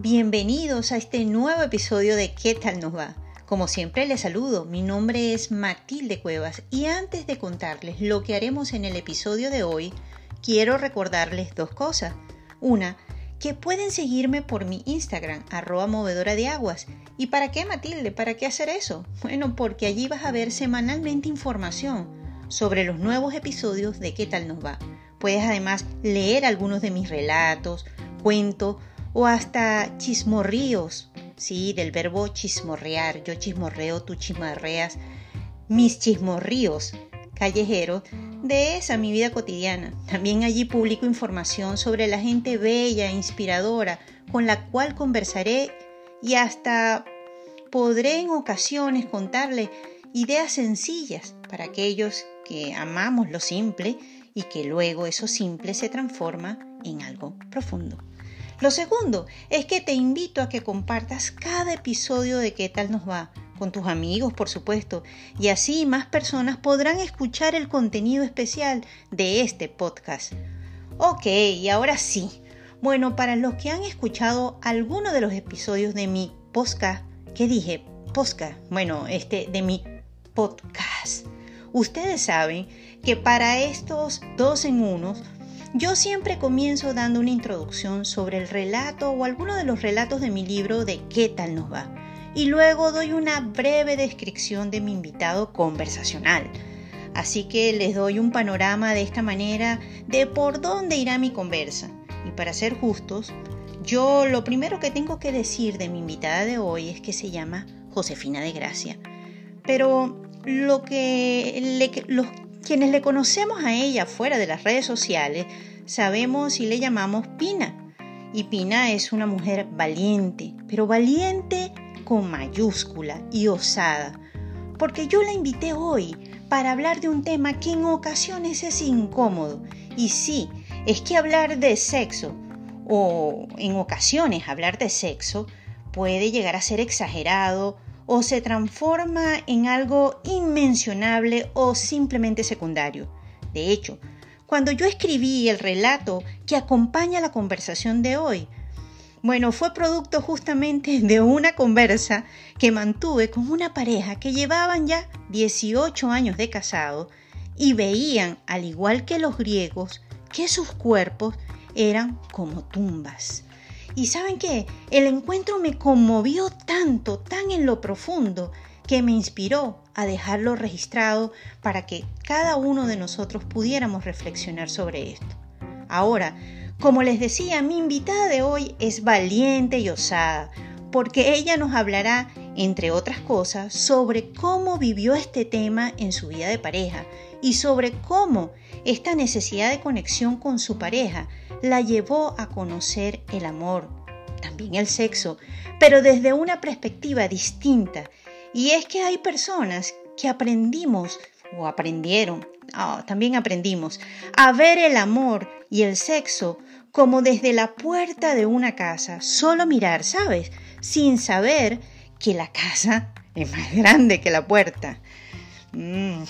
Bienvenidos a este nuevo episodio de ¿Qué tal nos va? Como siempre les saludo, mi nombre es Matilde Cuevas y antes de contarles lo que haremos en el episodio de hoy, quiero recordarles dos cosas. Una, que pueden seguirme por mi Instagram, arroba movedora de aguas. ¿Y para qué Matilde? ¿Para qué hacer eso? Bueno, porque allí vas a ver semanalmente información sobre los nuevos episodios de ¿Qué tal nos va? Puedes además leer algunos de mis relatos, cuentos o hasta chismorríos, sí, del verbo chismorrear, yo chismorreo, tú chismorreas, mis chismorríos callejeros de esa mi vida cotidiana. También allí publico información sobre la gente bella e inspiradora con la cual conversaré y hasta podré en ocasiones contarle ideas sencillas para aquellos que amamos lo simple y que luego eso simple se transforma en algo profundo. Lo segundo es que te invito a que compartas cada episodio de qué tal nos va con tus amigos, por supuesto, y así más personas podrán escuchar el contenido especial de este podcast. Ok, y ahora sí. Bueno, para los que han escuchado alguno de los episodios de mi podcast, ¿qué dije? Podcast, bueno, este de mi podcast. Ustedes saben que para estos dos en unos yo siempre comienzo dando una introducción sobre el relato o alguno de los relatos de mi libro de qué tal nos va. Y luego doy una breve descripción de mi invitado conversacional. Así que les doy un panorama de esta manera de por dónde irá mi conversa. Y para ser justos, yo lo primero que tengo que decir de mi invitada de hoy es que se llama Josefina de Gracia. Pero lo que le, los quienes le conocemos a ella fuera de las redes sociales, sabemos y le llamamos Pina. Y Pina es una mujer valiente, pero valiente con mayúscula y osada. Porque yo la invité hoy para hablar de un tema que en ocasiones es incómodo. Y sí, es que hablar de sexo, o en ocasiones hablar de sexo, puede llegar a ser exagerado o se transforma en algo inmencionable o simplemente secundario. De hecho, cuando yo escribí el relato que acompaña la conversación de hoy, bueno, fue producto justamente de una conversa que mantuve con una pareja que llevaban ya 18 años de casado y veían, al igual que los griegos, que sus cuerpos eran como tumbas. Y saben qué, el encuentro me conmovió tanto, tan en lo profundo, que me inspiró a dejarlo registrado para que cada uno de nosotros pudiéramos reflexionar sobre esto. Ahora, como les decía, mi invitada de hoy es valiente y osada, porque ella nos hablará, entre otras cosas, sobre cómo vivió este tema en su vida de pareja y sobre cómo esta necesidad de conexión con su pareja la llevó a conocer el amor, también el sexo, pero desde una perspectiva distinta. Y es que hay personas que aprendimos o aprendieron, ah, también aprendimos, a ver el amor y el sexo como desde la puerta de una casa, solo mirar, ¿sabes? Sin saber que la casa es más grande que la puerta. Mm,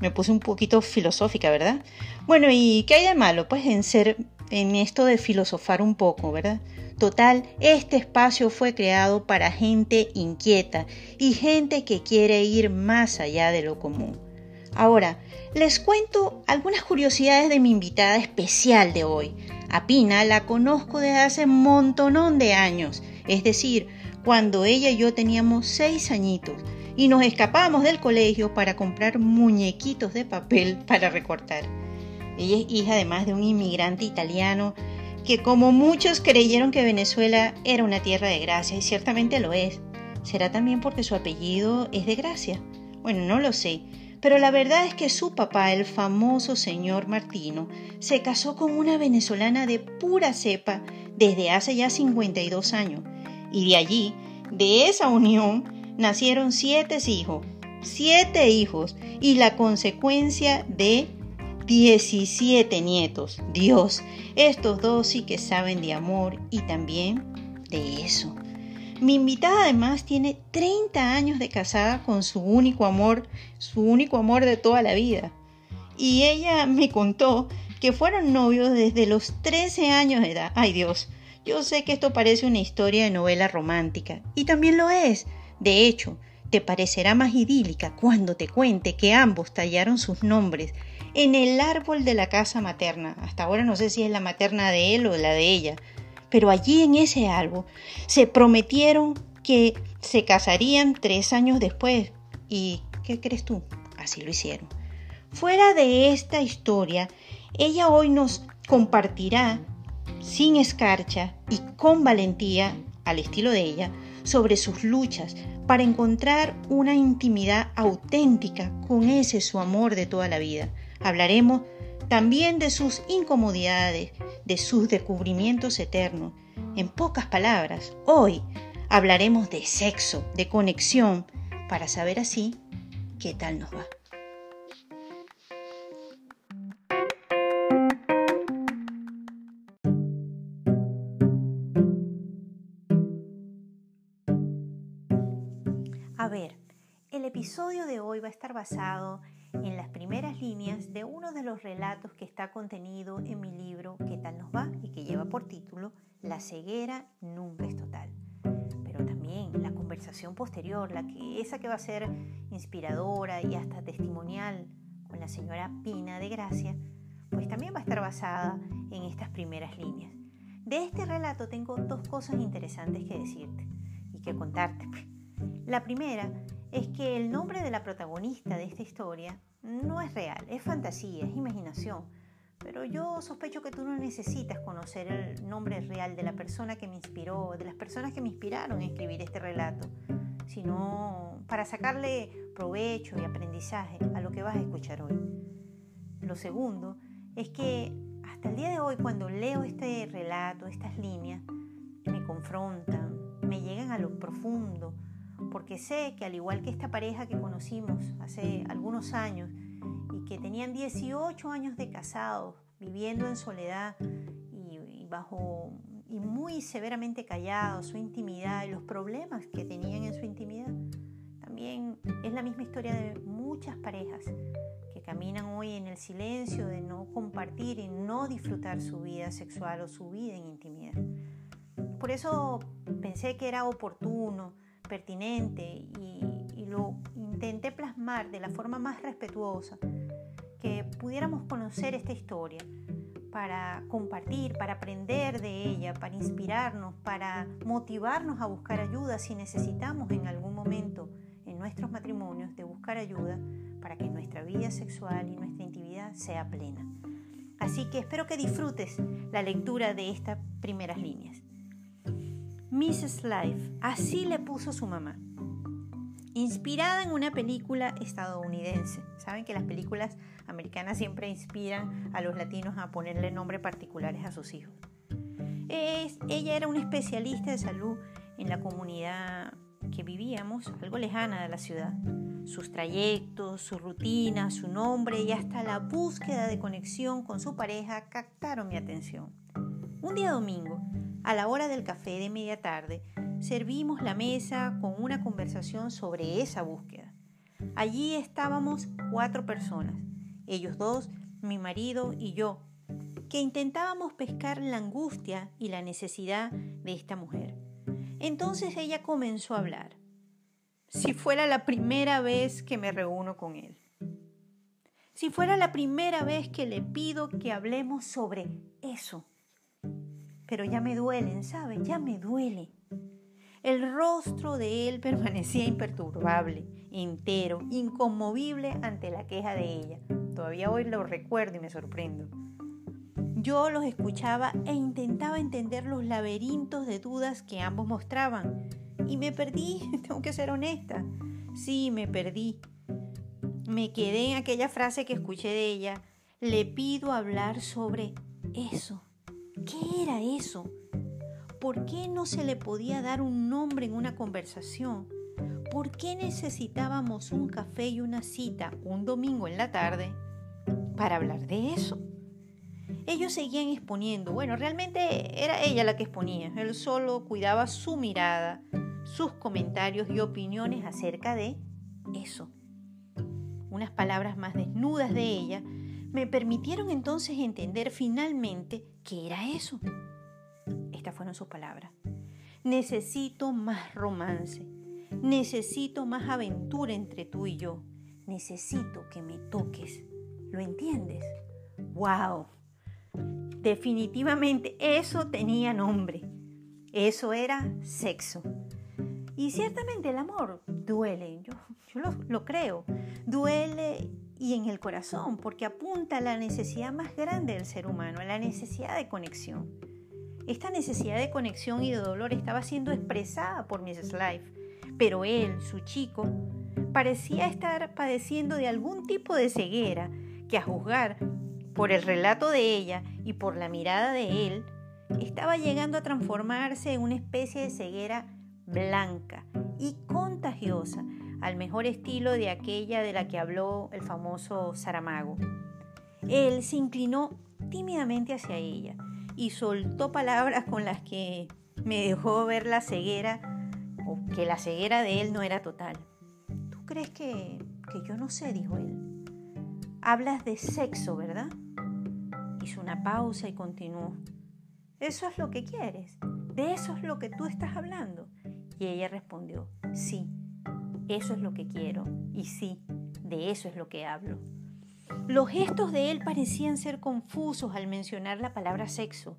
me puse un poquito filosófica, ¿verdad? Bueno, ¿y qué hay de malo? Pues en ser, en esto de filosofar un poco, ¿verdad? Total, este espacio fue creado para gente inquieta y gente que quiere ir más allá de lo común. Ahora, les cuento algunas curiosidades de mi invitada especial de hoy. A Pina la conozco desde hace un montonón de años, es decir, cuando ella y yo teníamos seis añitos y nos escapamos del colegio para comprar muñequitos de papel para recortar. Ella es hija además de un inmigrante italiano que como muchos creyeron que Venezuela era una tierra de gracia y ciertamente lo es. ¿Será también porque su apellido es de gracia? Bueno, no lo sé, pero la verdad es que su papá, el famoso señor Martino, se casó con una venezolana de pura cepa desde hace ya 52 años y de allí, de esa unión, nacieron siete hijos, siete hijos y la consecuencia de 17 nietos. Dios, estos dos sí que saben de amor y también de eso. Mi invitada además tiene 30 años de casada con su único amor, su único amor de toda la vida. Y ella me contó que fueron novios desde los 13 años de edad. Ay Dios, Yo sé que esto parece una historia de novela romántica, y también lo es. De hecho, te parecerá más idílica cuando te cuente que ambos tallaron sus nombres en el árbol de la casa materna. Hasta ahora no sé si es la materna de él o la de ella. Pero allí en ese árbol se prometieron que se casarían tres años después. ¿Y qué crees tú? Así lo hicieron. Fuera de esta historia, ella hoy nos compartirá sin escarcha y con valentía, al estilo de ella, sobre sus luchas para encontrar una intimidad auténtica con ese su amor de toda la vida. Hablaremos también de sus incomodidades, de sus descubrimientos eternos. En pocas palabras, hoy hablaremos de sexo, de conexión, para saber así qué tal nos va. De hoy va a estar basado en las primeras líneas de uno de los relatos que está contenido en mi libro ¿Qué tal nos va? y que lleva por título La ceguera nunca es total. Pero también la conversación posterior, la que esa que va a ser inspiradora y hasta testimonial con la señora Pina de Gracia, pues también va a estar basada en estas primeras líneas. De este relato tengo dos cosas interesantes que decirte y que contarte. La primera es que el nombre de la protagonista de esta historia no es real, es fantasía, es imaginación. Pero yo sospecho que tú no necesitas conocer el nombre real de la persona que me inspiró, de las personas que me inspiraron a escribir este relato, sino para sacarle provecho y aprendizaje a lo que vas a escuchar hoy. Lo segundo es que hasta el día de hoy, cuando leo este relato, estas líneas, me confrontan, me llegan a lo profundo, porque sé que al igual que esta pareja que conocimos hace algunos años y que tenían 18 años de casados, viviendo en soledad y, bajo y muy severamente callados, su intimidad y los problemas que tenían en su intimidad, también es la misma historia de muchas parejas que caminan hoy en el silencio de no compartir y no disfrutar su vida sexual o su vida en intimidad. Por eso pensé que era oportuno pertinente y, lo intenté plasmar de la forma más respetuosa, que pudiéramos conocer esta historia para compartir, para aprender de ella, para inspirarnos, para motivarnos a buscar ayuda si necesitamos en algún momento en nuestros matrimonios de buscar ayuda para que nuestra vida sexual y nuestra intimidad sea plena. Así que espero que disfrutes la lectura de estas primeras líneas. Mrs. Life, así le puso su mamá. Inspirada en una película estadounidense. Saben que las películas americanas siempre inspiran a los latinos a ponerle nombres particulares a sus hijos. ella era una especialista de salud en la comunidad que vivíamos, algo lejana de la ciudad. Sus trayectos, su rutina, su nombre y hasta la búsqueda de conexión con su pareja captaron mi atención. Un día domingo, a la hora del café de media tarde, servimos la mesa con una conversación sobre esa búsqueda. Allí estábamos cuatro personas, ellos dos, mi marido y yo, que intentábamos pescar la angustia y la necesidad de esta mujer. Entonces ella comenzó a hablar. Si fuera la primera vez que me reúno con él. Si fuera la primera vez que le pido que hablemos sobre eso pero ya me duelen, ¿sabes? Ya me duele. El rostro de él permanecía imperturbable, entero, inconmovible ante la queja de ella. Todavía hoy lo recuerdo y me sorprendo. Yo los escuchaba e intentaba entender los laberintos de dudas que ambos mostraban. Y me perdí, tengo que ser honesta. Sí, me perdí. Me quedé en aquella frase que escuché de ella. Le pido hablar sobre eso. ¿Qué era eso? ¿Por qué no se le podía dar un nombre en una conversación? ¿Por qué necesitábamos un café y una cita un domingo en la tarde para hablar de eso? Ellos seguían exponiendo. Bueno, realmente era ella la que exponía. Él solo cuidaba su mirada, sus comentarios y opiniones acerca de eso. Unas palabras más desnudas de ella me permitieron entonces entender finalmente qué era eso. Estas fueron sus palabras. Necesito más romance. Necesito más aventura entre tú y yo. Necesito que me toques. ¿Lo entiendes? ¡Wow! Definitivamente eso tenía nombre. Eso era sexo. Y ciertamente el amor duele, yo, lo, creo, duele y en el corazón, porque apunta a la necesidad más grande del ser humano, a la necesidad de conexión. Esta necesidad de conexión y de dolor estaba siendo expresada por Mrs. Life, pero él, su chico, parecía estar padeciendo de algún tipo de ceguera que a juzgar por el relato de ella y por la mirada de él, estaba llegando a transformarse en una especie de ceguera blanca y contagiosa, al mejor estilo de aquella de la que habló el famoso Saramago. Él se inclinó tímidamente hacia ella y soltó palabras con las que me dejó ver la ceguera o que la ceguera de él no era total. ¿Tú crees que, que yo no sé? dijo él. Hablas de sexo, ¿verdad? Hizo una pausa y continuó. ¿Eso es lo que quieres? ¿De eso es lo que tú estás hablando? Y ella respondió, sí, eso es lo que quiero y sí, de eso es lo que hablo. Los gestos de él parecían ser confusos al mencionar la palabra sexo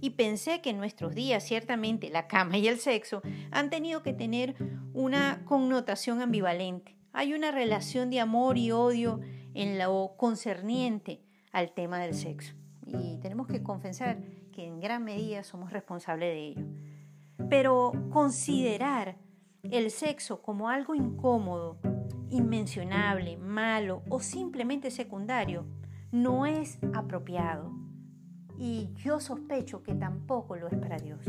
y pensé que en nuestros días ciertamente la cama y el sexo han tenido que tener una connotación ambivalente. Hay una relación de amor y odio en lo concerniente al tema del sexo y tenemos que confesar que en gran medida somos responsables de ello. Pero considerar el sexo como algo incómodo, inmencionable, malo o simplemente secundario no es apropiado. Y yo sospecho que tampoco lo es para Dios.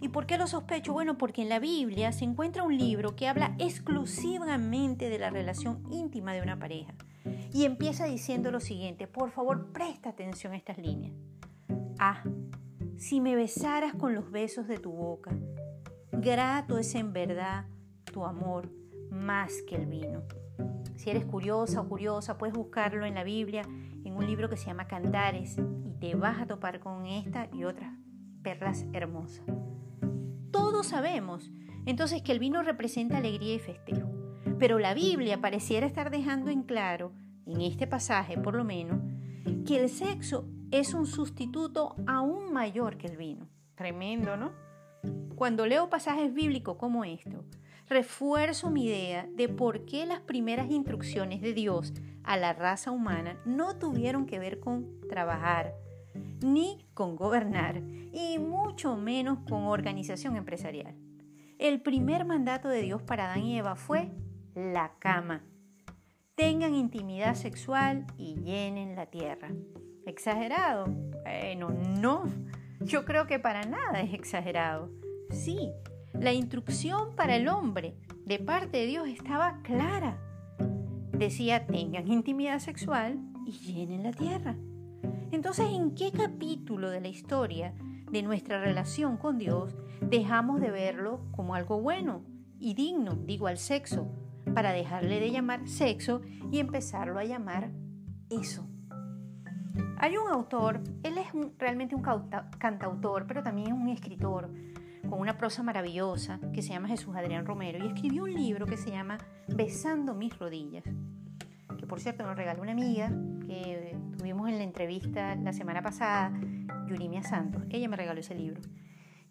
¿Y por qué lo sospecho? Bueno, porque en la Biblia se encuentra un libro que habla exclusivamente de la relación íntima de una pareja. Y empieza diciendo lo siguiente, por favor presta atención a estas líneas. Ah, si me besaras con los besos de tu boca, grato es en verdad tu amor más que el vino. Si eres curiosa o curiosa, puedes buscarlo en la Biblia, en un libro que se llama Cantares, y te vas a topar con esta y otras perlas hermosas. Todos sabemos entonces que el vino representa alegría y festejo, pero la Biblia pareciera estar dejando en claro, en este pasaje por lo menos, que el sexo es un sustituto aún mayor que el vino. Tremendo, ¿no? Cuando leo pasajes bíblicos como esto, refuerzo mi idea de por qué las primeras instrucciones de Dios a la raza humana no tuvieron que ver con trabajar, ni con gobernar, y mucho menos con organización empresarial. El primer mandato de Dios para Adán y Eva fue la cama. Tengan intimidad sexual y llenen la tierra. ¿Exagerado? Bueno, no. Yo creo que para nada es exagerado. Sí, la instrucción para el hombre de parte de Dios estaba clara. Decía, tengan intimidad sexual y llenen la tierra. Entonces, ¿en qué capítulo de la historia de nuestra relación con Dios dejamos de verlo como algo bueno y digno, digo al sexo, para dejarle de llamar sexo y empezarlo a llamar eso? Hay un autor, él es realmente un cantautor, pero también es un escritor con una prosa maravillosa que se llama Jesús Adrián Romero y escribió un libro que se llama Besando mis rodillas, que por cierto nos regaló una amiga que tuvimos en la entrevista la semana pasada, Yurimia Santos. Ella me regaló ese libro.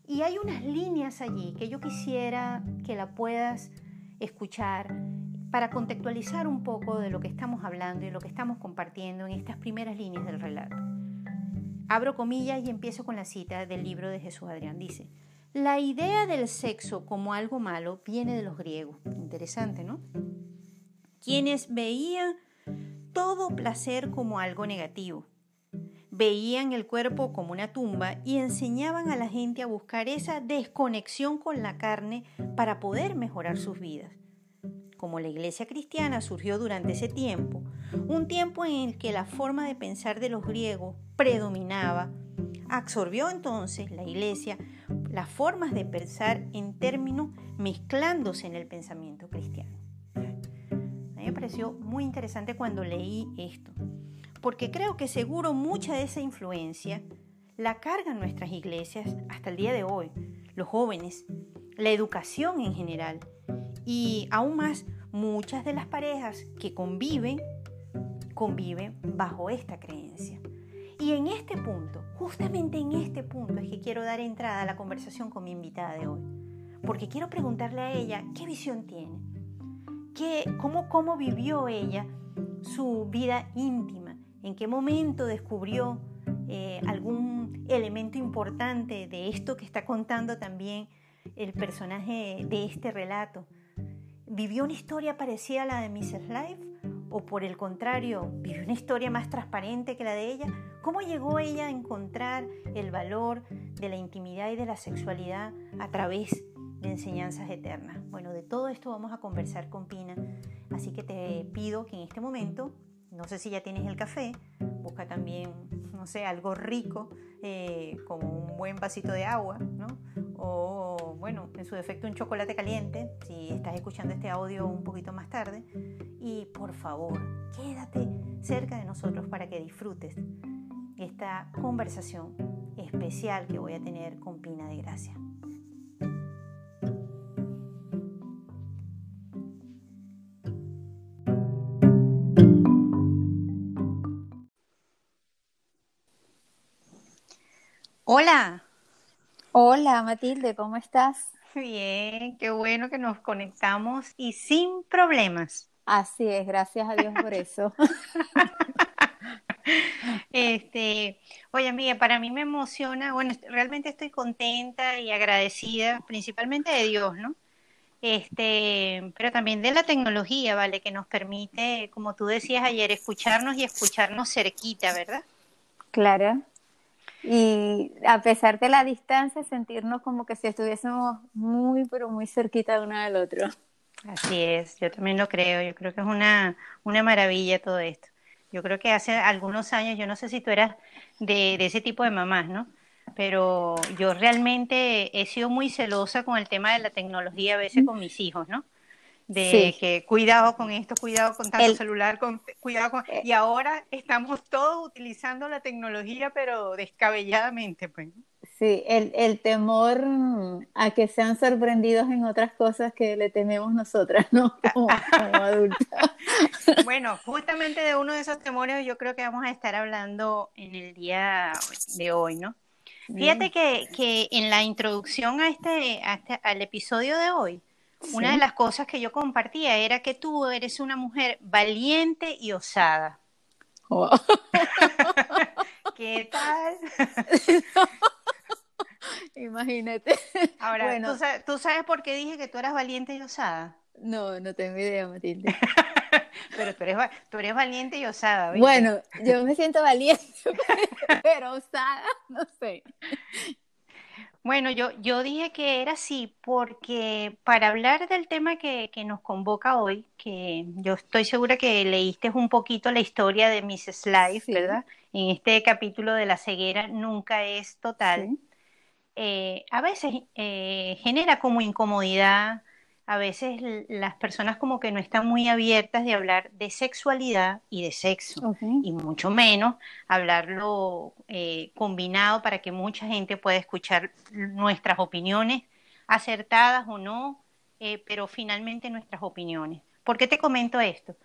Y hay unas líneas allí que yo quisiera que la puedas escuchar para contextualizar un poco de lo que estamos hablando y lo que estamos compartiendo en estas primeras líneas del relato. Abro comillas y empiezo con la cita del libro de Jesús Adrián. Dice, la idea del sexo como algo malo viene de los griegos. Interesante, ¿no? Quienes veían todo placer como algo negativo. Veían el cuerpo como una tumba y enseñaban a la gente a buscar esa desconexión con la carne para poder mejorar sus vidas como la iglesia cristiana surgió durante ese tiempo, un tiempo en el que la forma de pensar de los griegos predominaba, absorbió entonces la iglesia las formas de pensar en términos mezclándose en el pensamiento cristiano. A mí me pareció muy interesante cuando leí esto, porque creo que seguro mucha de esa influencia la cargan nuestras iglesias hasta el día de hoy, los jóvenes, la educación en general y aún más muchas de las parejas que conviven, conviven bajo esta creencia. Y en este punto, justamente en este punto es que quiero dar entrada a la conversación con mi invitada de hoy, porque quiero preguntarle a ella qué visión tiene, qué, cómo, cómo vivió ella su vida íntima, en qué momento descubrió eh, algún elemento importante de esto que está contando también el personaje de este relato. ¿Vivió una historia parecida a la de Mrs. Life? ¿O por el contrario, vivió una historia más transparente que la de ella? ¿Cómo llegó ella a encontrar el valor de la intimidad y de la sexualidad a través de enseñanzas eternas? Bueno, de todo esto vamos a conversar con Pina, así que te pido que en este momento, no sé si ya tienes el café, busca también, no sé, algo rico, eh, como un buen vasito de agua, ¿no? o bueno, en su defecto un chocolate caliente, si estás escuchando este audio un poquito más tarde. Y por favor, quédate cerca de nosotros para que disfrutes esta conversación especial que voy a tener con Pina de Gracia. Hola, Hola Matilde, ¿cómo estás? Bien, qué bueno que nos conectamos y sin problemas. Así es, gracias a Dios por eso. Este, oye, amiga, para mí me emociona, bueno, realmente estoy contenta y agradecida, principalmente de Dios, ¿no? Este, pero también de la tecnología, ¿vale? Que nos permite, como tú decías ayer, escucharnos y escucharnos cerquita, ¿verdad? Claro y a pesar de la distancia, sentirnos como que si estuviésemos muy, pero muy cerquita de uno del otro. Así es, yo también lo creo, yo creo que es una, una maravilla todo esto. Yo creo que hace algunos años, yo no sé si tú eras de, de ese tipo de mamás, ¿no? Pero yo realmente he sido muy celosa con el tema de la tecnología a veces con mis hijos, ¿no? De que cuidado con esto, cuidado con tanto celular, con, cuidado con... Eh. Y ahora estamos todos utilizando la tecnología, pero descabelladamente, pues. Sí, el, el temor a que sean sorprendidos en otras cosas que le tememos nosotras, ¿no? Como, adultas. bueno, justamente de uno de esos temores yo creo que vamos a estar hablando en el día de hoy, ¿no? Fíjate que, que en la introducción a este, a este al episodio de hoy, una de las cosas que yo compartía era que tú eres una mujer valiente y osada. Oh. ¿Qué tal? Imagínate. Ahora, bueno. ¿tú, sabes, ¿tú sabes por qué dije que tú eras valiente y osada? No, no tengo idea, Matilde. pero tú eres, tú eres valiente y osada. Bueno, yo me siento valiente, pero osada, no sé. Bueno, yo, yo dije que era así porque para hablar del tema que, que, nos convoca hoy, que yo estoy segura que leíste un poquito la historia de Mrs. Life, ¿verdad? En este capítulo de la ceguera nunca es total. Eh, a veces eh, genera como incomodidad, a veces las personas como que no están muy abiertas de hablar de sexualidad y de sexo, y mucho menos hablarlo eh, combinado para que mucha gente pueda escuchar nuestras opiniones, acertadas o no, eh, pero finalmente nuestras opiniones. ¿Por qué te comento esto?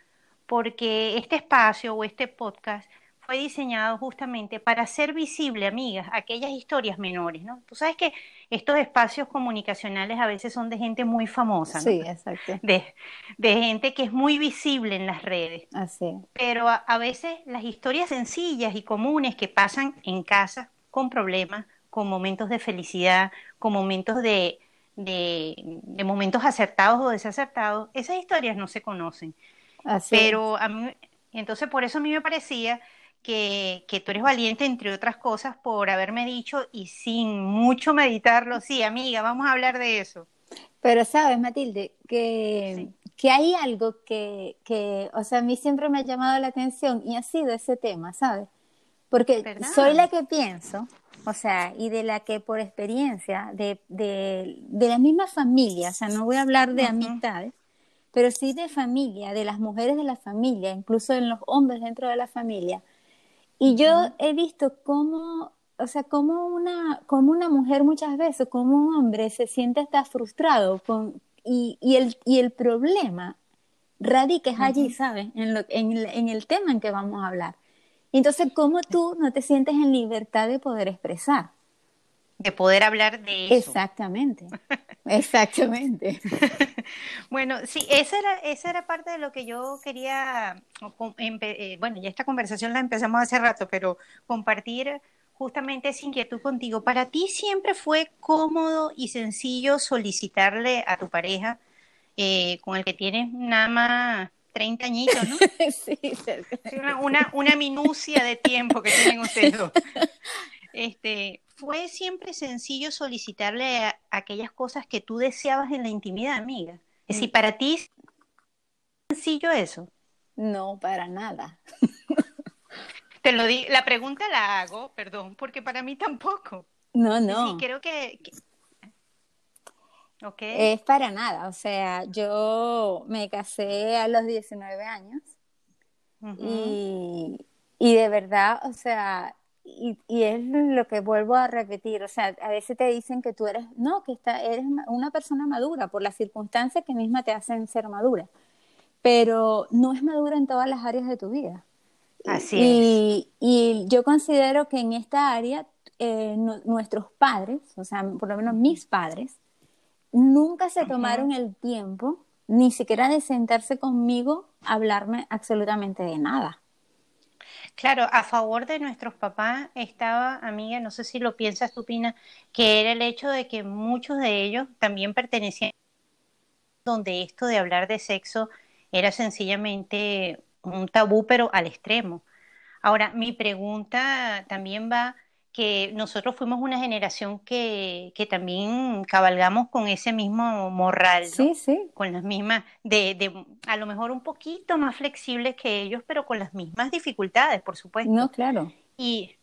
Porque este espacio o este podcast fue diseñado justamente para hacer visible, amigas, aquellas historias menores, ¿no? Tú sabes que estos espacios comunicacionales a veces son de gente muy famosa, ¿no? Sí, exacto. De, de gente que es muy visible en las redes. Así. Pero a, veces las historias sencillas y comunes que pasan en casa con problemas, con momentos de felicidad, con momentos de, de, de momentos acertados o desacertados, esas historias no se conocen. Así. Pero a mí, entonces por eso a mí me parecía que, que, tú eres valiente, entre otras cosas, por haberme dicho y sin mucho meditarlo, sí, amiga, vamos a hablar de eso. Pero sabes, Matilde, que, que hay algo que, que, o sea, a mí siempre me ha llamado la atención y ha sido ese tema, ¿sabes? Porque soy la que pienso, o sea, y de la que por experiencia, de, de, de la misma familia, o sea, no voy a hablar de amistades, pero sí de familia, de las mujeres de la familia, incluso en los hombres dentro de la familia, y yo he visto cómo o sea, como una, como una mujer muchas veces, como un hombre se siente hasta frustrado con, y, y, el, y el problema radica allí, ¿sabes? En, lo, en, el, en el tema en que vamos a hablar. Entonces, ¿cómo tú no te sientes en libertad de poder expresar? De poder hablar de eso. Exactamente, exactamente. bueno, sí, esa era, esa era parte de lo que yo quería, eh, bueno, ya esta conversación la empezamos hace rato, pero compartir justamente esa inquietud contigo. ¿Para ti siempre fue cómodo y sencillo solicitarle a tu pareja eh, con el que tienes nada más 30 añitos, ¿no? sí, una, una, minucia de tiempo que tienen ustedes dos. Este, ¿Fue siempre sencillo solicitarle aquellas cosas que tú deseabas en la intimidad, amiga? Es decir, mm. ¿para ti es sencillo eso? No, para nada. Te lo di, la pregunta la hago, perdón, porque para mí tampoco. No, no. Sí, creo que, Es para nada, o sea, yo me casé a los 19 años y, y, de verdad, o sea, y, y, es lo que vuelvo a repetir, o sea, a veces te dicen que tú eres, no, que está, eres una persona madura por las circunstancias que misma te hacen ser madura, pero no es madura en todas las áreas de tu vida. Así y, es. Y yo considero que en esta área eh, nuestros padres, o sea, por lo menos mis padres, nunca se tomaron el tiempo ni siquiera de sentarse conmigo a hablarme absolutamente de nada. Claro, a favor de nuestros papás estaba, amiga, no sé si lo piensas tú, Pina, que era el hecho de que muchos de ellos también pertenecían donde esto de hablar de sexo era sencillamente un tabú, pero al extremo. Ahora, mi pregunta también va que nosotros fuimos una generación que, que también cabalgamos con ese mismo morral, sí, sí. con las mismas, de, de, a lo mejor un poquito más flexibles que ellos, pero con las mismas dificultades, por supuesto. No, claro. Y,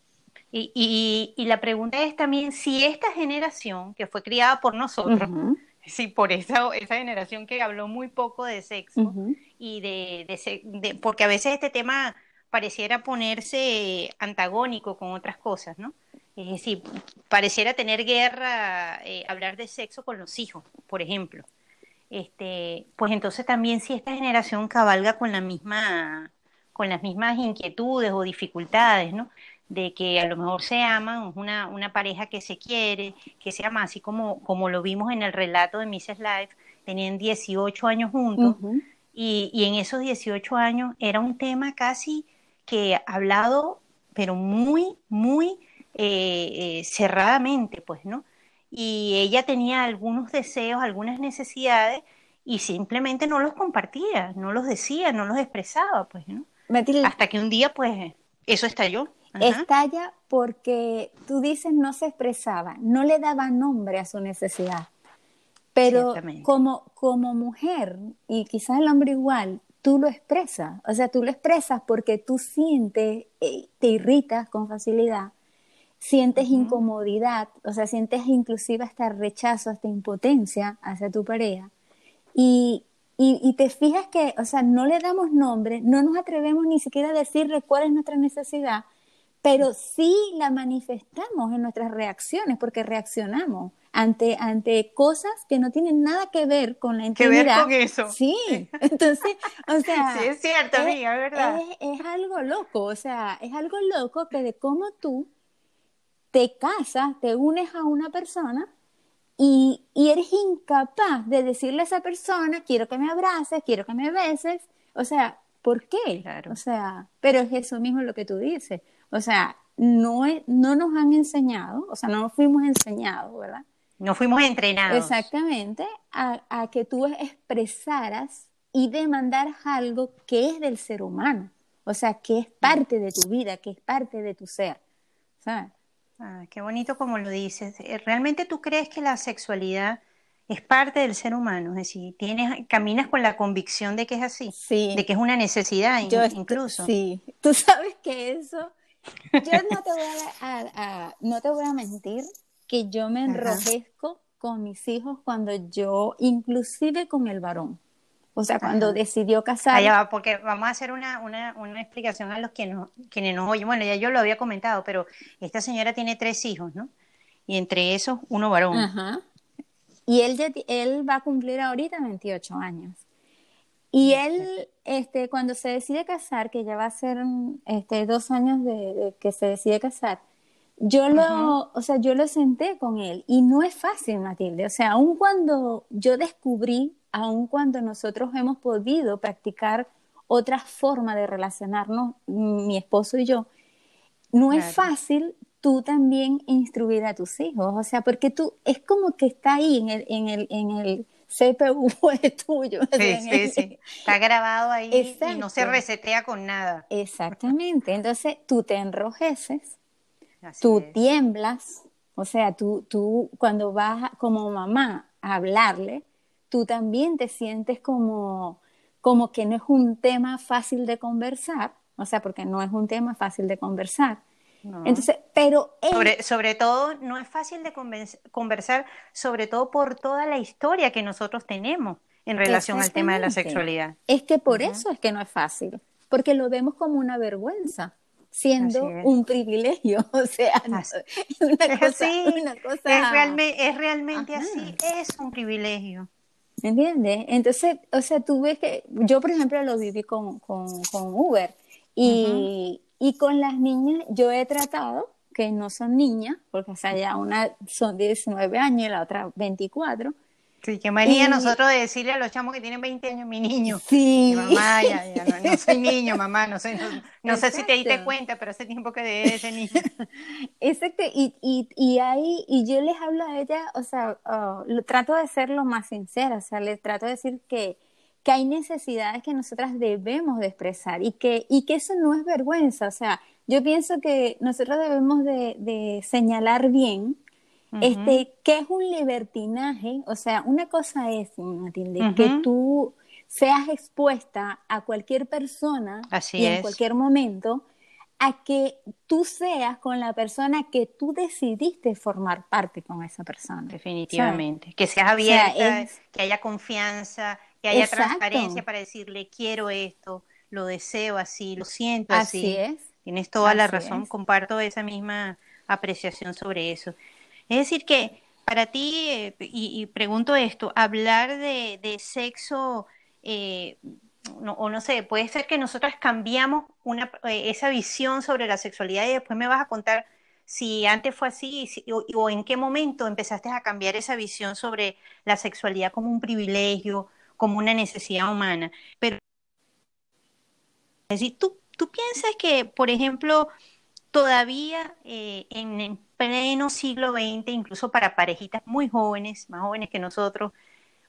y, y, y la pregunta es también si esta generación, que fue criada por nosotros, sí, por esa, esa generación que habló muy poco de sexo, y de, de, de, porque a veces este tema pareciera ponerse antagónico con otras cosas, ¿no? Es decir, pareciera tener guerra eh, hablar de sexo con los hijos, por ejemplo. Este, pues entonces también si esta generación cabalga con la misma, con las mismas inquietudes o dificultades, ¿no? De que a lo mejor se aman, una, una pareja que se quiere, que se ama, así como, como lo vimos en el relato de Mrs. Life, tenían 18 años juntos, y, y en esos 18 años era un tema casi que hablado, pero muy, muy eh, eh, cerradamente, pues, ¿no? Y ella tenía algunos deseos, algunas necesidades, y simplemente no los compartía, no los decía, no los expresaba, pues, ¿no? Hasta que un día, pues, eso estalló. Estalla porque tú dices no se expresaba, no le daba nombre a su necesidad. Pero como, como mujer, y quizás el hombre igual, tú lo expresas, o sea, tú lo expresas porque tú sientes, eh, te irritas con facilidad, sientes incomodidad, o sea, sientes inclusive hasta rechazo, hasta impotencia hacia tu pareja. Y, y, te fijas que, o sea, no le damos nombre, no nos atrevemos ni siquiera a decirle cuál es nuestra necesidad, pero sí la manifestamos en nuestras reacciones, porque reaccionamos ante, ante cosas que no tienen nada que ver con la intimidad. Que ver con eso. Sí, entonces, o sea... sí, es cierto, es, amiga, verdad. Es, algo loco, o sea, es algo loco que de cómo tú te casas, te unes a una persona y, y eres incapaz de decirle a esa persona, quiero que me abraces, quiero que me beses, o sea, ¿por qué? Claro. O sea, pero es eso mismo lo que tú dices, o sea, no, no nos han enseñado, o sea, no fuimos enseñados, ¿verdad? No fuimos entrenados. Exactamente, a, a, que tú expresaras y demandaras algo que es del ser humano, o sea, que es parte de tu vida, que es parte de tu ser. ¿sabes? Ah, qué bonito como lo dices. Eh, ¿Realmente tú crees que la sexualidad es parte del ser humano? Es decir, tienes, caminas con la convicción de que es así, sí. de que es una necesidad incluso. Sí, tú sabes que eso, yo no te voy a, a, no te voy a mentir, que yo me enrojezco con mis hijos cuando yo, inclusive con el varón. O sea, cuando decidió casar. Allá va, porque vamos a hacer una, una, una explicación a los que no, quienes nos oyen. Bueno, ya yo lo había comentado, pero esta señora tiene tres hijos, ¿no? Y entre esos, uno varón. Ajá. Y él, él va a cumplir ahorita 28 años. Y él, este, cuando se decide casar, que ya va a ser este, dos años de, que se decide casar, yo lo, o sea, yo lo senté con él y no es fácil, Matilde. O sea, aun cuando yo descubrí, aun cuando nosotros hemos podido practicar otra forma de relacionarnos, mi esposo y yo, no es fácil tú también instruir a tus hijos. O sea, porque tú, es como que está ahí en el, en el, en el CPU es tuyo. Sí, sí, sí. Está grabado ahí y no se resetea con nada. Exactamente. Entonces tú te enrojeces, tú tiemblas, o sea, tú, tú cuando vas como mamá a hablarle, tú también te sientes como, como que no es un tema fácil de conversar, o sea, porque no es un tema fácil de conversar. Entonces, pero sobre, sobre todo, no es fácil de conversar, sobre todo por toda la historia que nosotros tenemos en relación al tema de la sexualidad. Es que por eso es que no es fácil, porque lo vemos como una vergüenza siendo un privilegio, o sea, una cosa, es, realmente así, es un privilegio. ¿Entiendes? Entonces, o sea, tú ves que yo, por ejemplo, lo viví con, con, con Uber y, y con las niñas yo he tratado, que no son niñas, porque o sea, ya una son 19 años y la otra 24. Sí, qué manía nosotros de decirle a los chamos que tienen 20 años, mi niño. Sí. mamá, ya, ya no, soy niño, mamá, no, sé, no, sé si te diste cuenta, pero hace tiempo que de ese niño. Exacto, y, y, y ahí, y yo les hablo a ella, o sea, oh, trato de ser lo más sincera, o sea, les trato de decir que, que hay necesidades que nosotras debemos de expresar y que, y que eso no es vergüenza. O sea, yo pienso que nosotros debemos de, señalar bien este, que es un libertinaje. O sea, una cosa es, Matilde, que tú seas expuesta a cualquier persona y en cualquier momento a que tú seas con la persona que tú decidiste formar parte con esa persona. Definitivamente. Que seas abierta, que haya confianza, que haya transparencia para decirle quiero esto, lo deseo así, lo siento así. Así es. Tienes toda la razón, comparto esa misma apreciación sobre eso. Es decir, que para ti, eh, y, pregunto esto, hablar de, sexo, eh, o no sé, puede ser que nosotros cambiamos una, eh, esa visión sobre la sexualidad y después me vas a contar si antes fue así o en qué momento empezaste a cambiar esa visión sobre la sexualidad como un privilegio como una necesidad humana. Pero, decir, ¿tú, tú piensas que, por ejemplo, todavía eh, en, pleno siglo XX, incluso para parejitas muy jóvenes, más jóvenes que nosotros,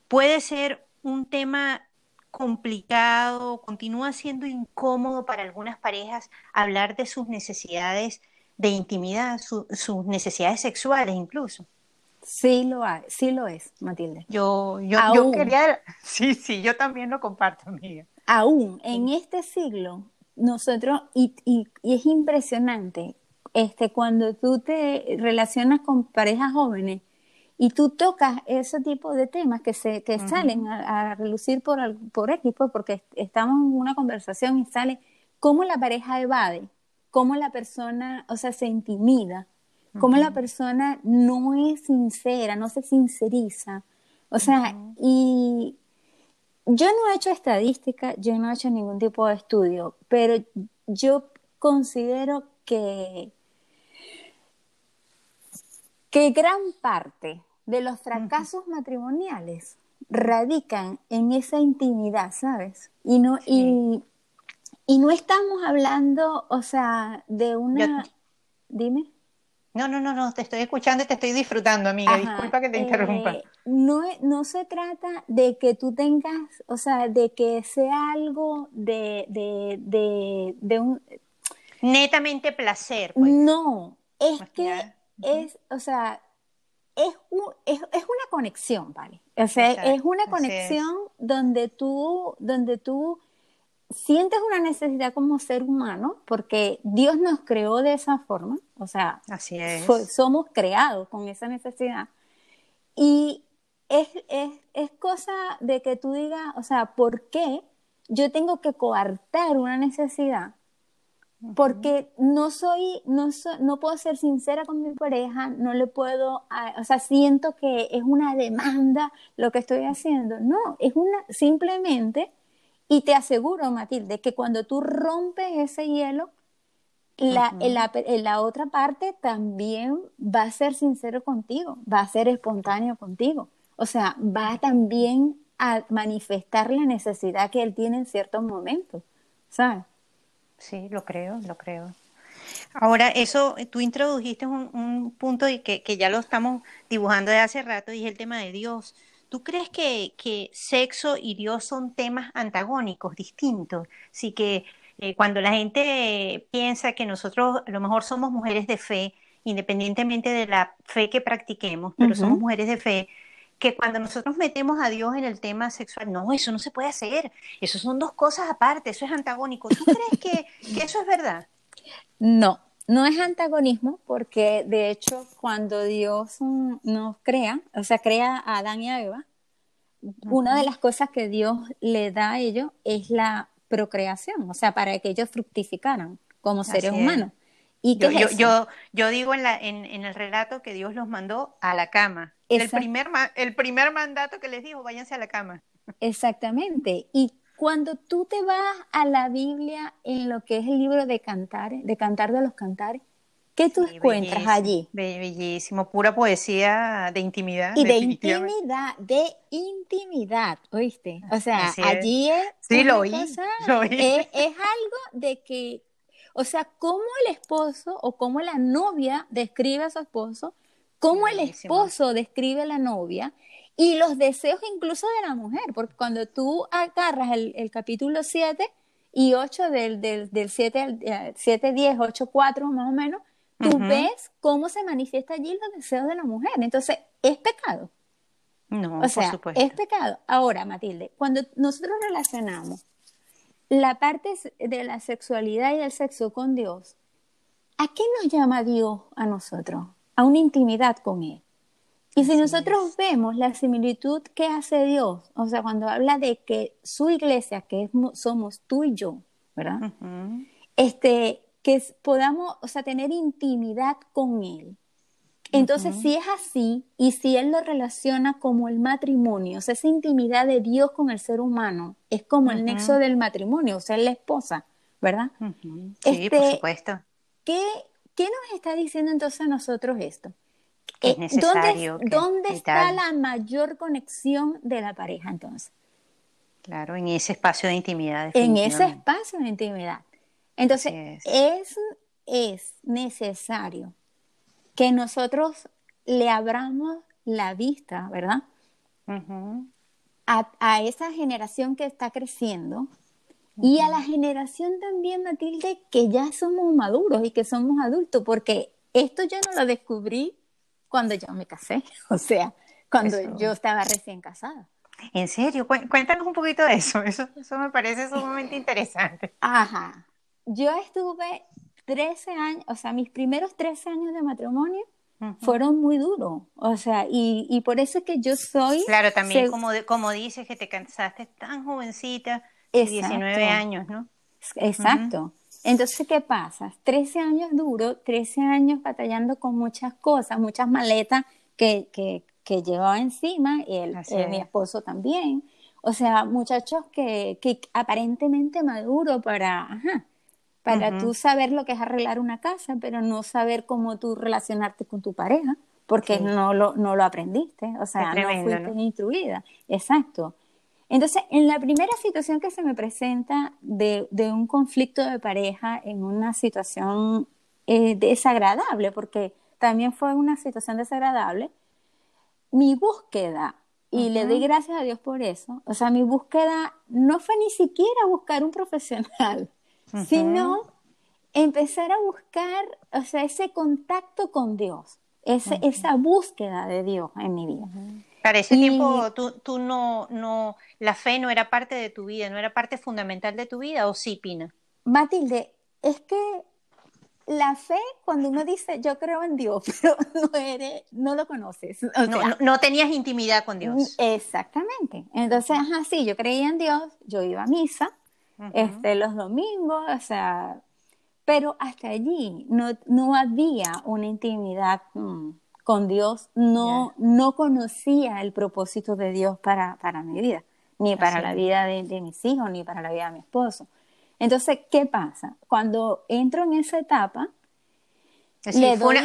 puede ser un tema complicado, continúa siendo incómodo para algunas parejas hablar de sus necesidades de intimidad, sus necesidades sexuales incluso. Sí lo, hay, sí lo es, Matilde. Yo, yo, quería, sí, sí, yo también lo comparto, amiga. Aún en este siglo, nosotros, y, y, es impresionante, este, cuando tú te relacionas con parejas jóvenes y tú tocas ese tipo de temas que, se, que salen a, relucir por, por equipo, porque estamos en una conversación y sale cómo la pareja evade, cómo la persona, o sea, se intimida, cómo la persona no es sincera, no se sinceriza. O sea, y yo no he hecho estadística, yo no he hecho ningún tipo de estudio, pero yo considero que, que gran parte de los fracasos matrimoniales radican en esa intimidad, ¿sabes? Y no, y, no estamos hablando, o sea, de una... Dime. No, no, no, no, te estoy escuchando y te estoy disfrutando, amiga. Disculpa que te interrumpa. Eh, no, no se trata de que tú tengas, o sea, de que sea algo de, de, de, un... Netamente placer. Pues. No, es que es, o sea, es, es, una conexión, ¿vale? O sea, es una conexión donde tú, donde tú sientes una necesidad como ser humano, porque Dios nos creó de esa forma, o sea, Así es. somos creados con esa necesidad. Y, es, es cosa de que tú digas, o sea, ¿por qué yo tengo que coartar una necesidad? Porque no soy, no, no puedo ser sincera con mi pareja, no le puedo, o sea, siento que es una demanda lo que estoy haciendo. No, es una, simplemente, y te aseguro, Matilde, que cuando tú rompes ese hielo, la, la, la, otra parte también va a ser sincero contigo, va a ser espontáneo contigo. O sea, va también a manifestar la necesidad que él tiene en ciertos momentos, ¿sabes? Sí, lo creo, lo creo. Ahora, eso, tú introdujiste un, punto y que, ya lo estamos dibujando de hace rato, y es el tema de Dios. ¿Tú crees que, que sexo y Dios son temas antagónicos, distintos? Sí que eh, cuando la gente piensa que nosotros a lo mejor somos mujeres de fe, independientemente de la fe que practiquemos, pero somos mujeres de fe, que cuando nosotros metemos a Dios en el tema sexual, no, eso no se puede hacer, eso son dos cosas aparte, eso es antagónico. ¿Tú crees que, eso es verdad? No, no es antagonismo porque de hecho cuando Dios nos crea, o sea, crea a Adán y a Eva, una de las cosas que Dios le da a ellos es la procreación, o sea, para que ellos fructificaran como seres humanos. ¿Y yo, yo, yo, digo en, la, en, en, el relato que Dios los mandó a la cama. El primer, el primer mandato que les dijo, váyanse a la cama. Exactamente. Y cuando tú te vas a la Biblia en lo que es el libro de cantar, de cantar de los cantares, ¿qué tú encuentras allí? Bellísimo, pura poesía de intimidad. Y de intimidad, de intimidad, ¿oíste? O sea, allí es, sí, lo oí, lo oí. Es, es algo de que, o sea, cómo el esposo o cómo la novia describe a su esposo cómo el esposo describe a la novia y los deseos incluso de la mujer, porque cuando tú agarras el, capítulo 7 y 8 del, del, del 7, 7, 10, 8, 4 más o menos, tú ves cómo se manifiesta allí los deseos de la mujer. Entonces, es pecado. No, o sea, es pecado. Ahora, Matilde, cuando nosotros relacionamos la parte de la sexualidad y del sexo con Dios, ¿a qué nos llama Dios a nosotros? a una intimidad con Él. Y si nosotros vemos la similitud que hace Dios, o sea, cuando habla de que su iglesia, que somos tú y yo, ¿verdad? Este, que podamos, o sea, tener intimidad con Él. Entonces, si es así, y si Él lo relaciona como el matrimonio, o sea, esa intimidad de Dios con el ser humano, es como el nexo del matrimonio, o sea, la esposa, ¿verdad? Sí, por este, supuesto. ¿qué, ¿Qué nos está diciendo entonces a nosotros esto? Es eh, necesario. ¿Dónde, está la mayor conexión de la pareja entonces? Claro, en ese espacio de intimidad. En ese espacio de intimidad. Entonces, es. es. necesario que nosotros le abramos la vista, ¿verdad? a, a, esa generación que está creciendo y a la generación también, Matilde, que ya somos maduros y que somos adultos, porque esto yo no lo descubrí cuando yo me casé, o sea, cuando yo estaba recién casada. ¿En serio? Cuéntanos un poquito de eso. eso, eso me parece sumamente interesante. Ajá. Yo estuve 13 años, o sea, mis primeros 13 años de matrimonio fueron muy duros, o sea, y, y, por eso es que yo soy... Claro, también como, como dices que te casaste tan jovencita, 19 años, ¿no? Exacto. Entonces, ¿qué pasa? 13 años duro, 13 años batallando con muchas cosas, muchas maletas que, que, que llevaba encima, y el, eh, mi esposo también. O sea, muchachos que, que aparentemente maduro para, ajá, para tú saber lo que es arreglar una casa, pero no saber cómo tú relacionarte con tu pareja, porque no, lo, no lo aprendiste, o sea, no fuiste instruida. Exacto. Entonces, en la primera situación que se me presenta de, un conflicto de pareja en una situación eh, desagradable, porque también fue una situación desagradable, mi búsqueda, y le doy gracias a Dios por eso, o sea, mi búsqueda no fue ni siquiera buscar un profesional, sino empezar a buscar, o sea, ese contacto con Dios, esa búsqueda de Dios en mi vida. Para ese tiempo tú, tú no, no, la fe no era parte de tu vida, no era parte fundamental de tu vida, ¿o sí, Pina? Matilde, es que la fe, cuando uno dice yo creo en Dios, pero no, eres, no lo conoces. no, tenías intimidad con Dios. Exactamente. Entonces, ajá, sí, yo creía en Dios, yo iba a misa este, los domingos, o sea, pero hasta allí no, no había una intimidad mm, con Dios, no, no conocía el propósito de Dios para, para mi vida, ni para la vida de, de mis hijos, ni para la vida de mi esposo. Entonces, ¿qué pasa? Cuando entro en esa etapa...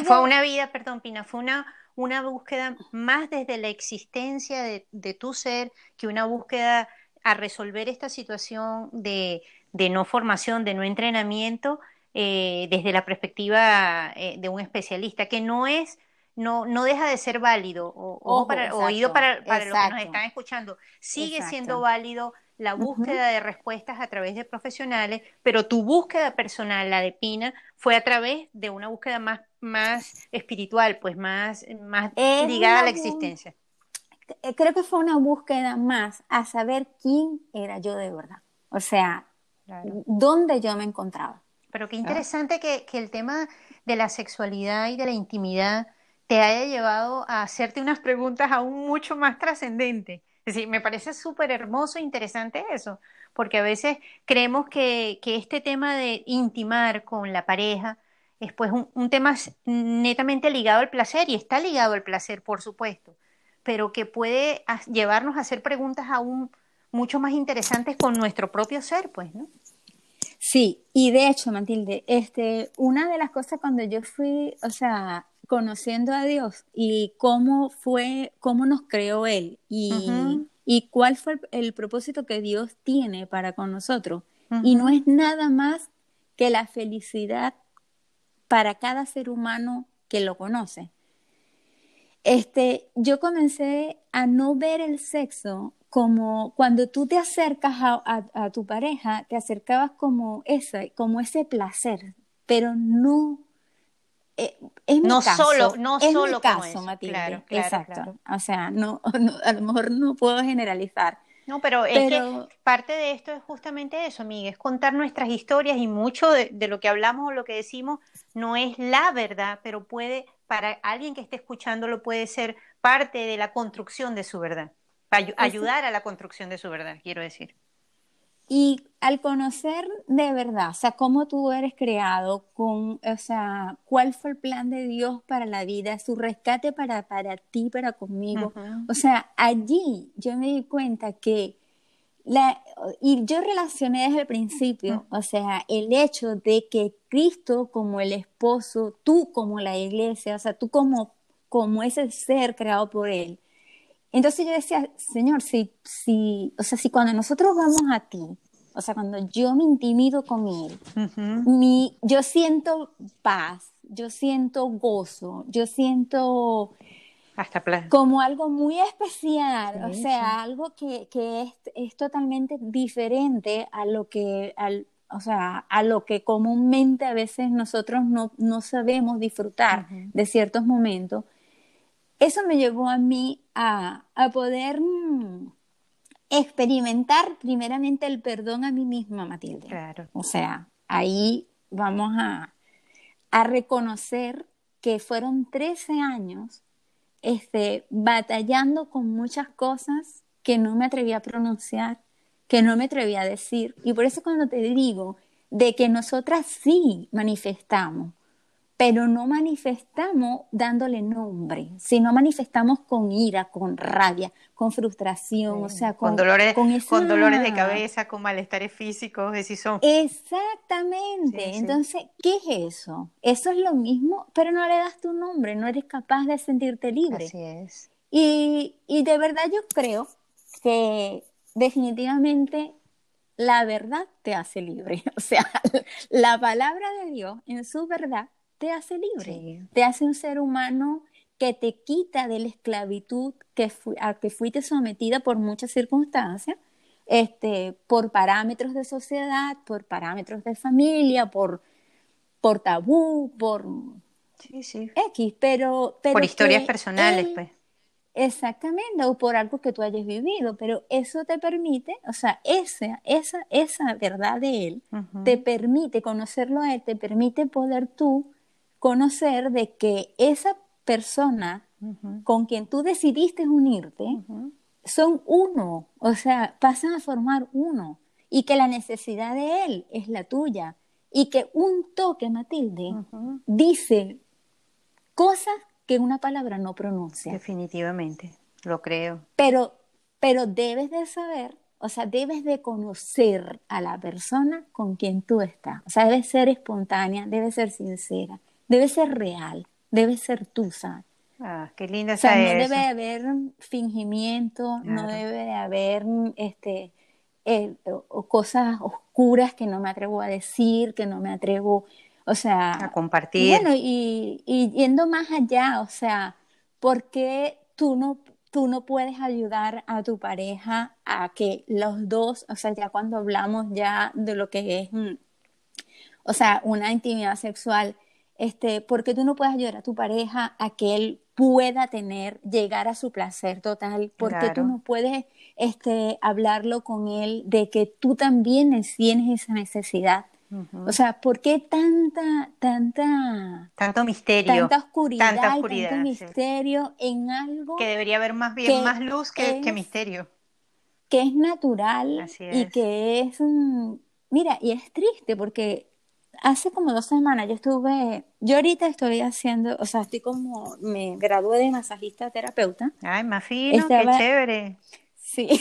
fue, una, vida, perdón, Pina, fue una, una búsqueda más desde la existencia de, de, tu ser que una búsqueda a resolver esta situación de, de no formación, de no entrenamiento, eh, desde la perspectiva eh, de un especialista, que no es no, no deja de ser válido, o, para, oído para, para los que nos están escuchando, sigue siendo válido la búsqueda de respuestas a través de profesionales, pero tu búsqueda personal, la de Pina, fue a través de una búsqueda más, más espiritual, pues más, más ligada a la existencia. Eh, creo que fue una búsqueda más a saber quién era yo de verdad, o sea, dónde yo me encontraba. Pero qué interesante que, que el tema de la sexualidad y de la intimidad te haya llevado a hacerte unas preguntas aún mucho más trascendentes es decir, me parece súper hermoso e interesante eso, porque a veces creemos que, este tema de intimar con la pareja es pues un, tema netamente ligado al placer y está ligado al placer, por supuesto, pero que puede llevarnos a hacer preguntas aún mucho más interesantes con nuestro propio ser, pues, ¿no? Sí, y de hecho, Matilde, este, una de las cosas cuando yo fui, o sea, conociendo a Dios y cómo fue, cómo nos creó Él y, y cuál fue el, propósito que Dios tiene para con nosotros. Y no es nada más que la felicidad para cada ser humano que lo conoce. Este, yo comencé a no ver el sexo como cuando tú te acercas a, a tu pareja, te acercabas como ese, como ese placer, pero no eh, no solo, no es solo caso, Matilde. Exacto. O sea, no, a lo mejor no puedo generalizar. No, pero, es que parte de esto es justamente eso, amiga, es contar nuestras historias y mucho de, lo que hablamos o lo que decimos no es la verdad, pero puede, para alguien que esté escuchándolo, puede ser parte de la construcción de su verdad, para ayudar a la construcción de su verdad, quiero decir. Y al conocer de verdad, o sea, cómo tú eres creado, con, o sea, cuál fue el plan de Dios para la vida, su rescate para, para ti, para conmigo, o sea, allí yo me di cuenta que la, y yo relacioné desde el principio, o sea, el hecho de que Cristo como el esposo, tú como la iglesia, o sea, tú como, como ese ser creado por Él, entonces yo decía, Señor, si, si, o sea, si cuando nosotros vamos a ti, o sea, cuando yo me intimido con Él, mi, yo siento paz, yo siento gozo, yo siento hasta como algo muy especial, o sea, algo que, que es, es, totalmente diferente a lo que, al, o sea, a lo que comúnmente a veces nosotros no, no sabemos disfrutar de ciertos momentos eso me llevó a mí a, poder mm, experimentar primeramente el perdón a mí misma, Matilde. Claro. O sea, ahí vamos a, a reconocer que fueron 13 años este, batallando con muchas cosas que no me atreví a pronunciar, que no me atreví a decir. Y por eso cuando te digo de que nosotras sí manifestamos, pero no manifestamos dándole nombre, sino manifestamos con ira, con rabia, con frustración, o sea, con, dolores, con, dolores de cabeza, con malestares físicos, son. Exactamente. Entonces, ¿qué es eso? Eso es lo mismo, pero no le das tu nombre, no eres capaz de sentirte libre. Así es. Y, y de verdad yo creo que definitivamente la verdad te hace libre. O sea, la palabra de Dios en su verdad te hace libre, te hace un ser humano que te quita de la esclavitud que a que fuiste sometida por muchas circunstancias, este, por parámetros de sociedad, por parámetros de familia, por, por tabú, por sí, sí. X, pero, por historias personales, pues. Exactamente, o por algo que tú hayas vivido, pero eso te permite, o sea, esa, esa, esa verdad de él te permite conocerlo a él, te permite poder tú conocer de que esa persona con quien tú decidiste unirte son uno, o sea, pasan a formar uno y que la necesidad de él es la tuya y que un toque, Matilde, dice cosas que una palabra no pronuncia. Definitivamente, lo creo. Pero, pero debes de saber, o sea, debes de conocer a la persona con quien tú estás. O sea, debe ser espontánea, debe ser sincera, debe ser real, debe ser tú, ¿sabes? Ah, qué linda o sea, no debe haber fingimiento, no debe haber este, eh, cosas oscuras que no me atrevo a decir, que no me atrevo o sea, a compartir. Bueno, y, yendo más allá, o sea, ¿por qué tú no, tú no puedes ayudar a tu pareja a que los dos, o sea, ya cuando hablamos ya de lo que es, mm, o sea, una intimidad sexual, este, ¿por qué tú no puedes ayudar a tu pareja a que él pueda tener, llegar a su placer total? ¿Por qué tú no puedes este, hablarlo con él de que tú también tienes esa necesidad? O sea, ¿por qué tanta, tanta... Tanto misterio. Tanta oscuridad, tanto misterio en algo... Que debería haber más bien más luz que, misterio. Que es natural y que es... Mira, y es triste porque hace como dos semanas yo estuve... Yo ahorita estoy haciendo, o sea, estoy como... Me gradué de masajista terapeuta. Ay, más fino, qué chévere. Sí.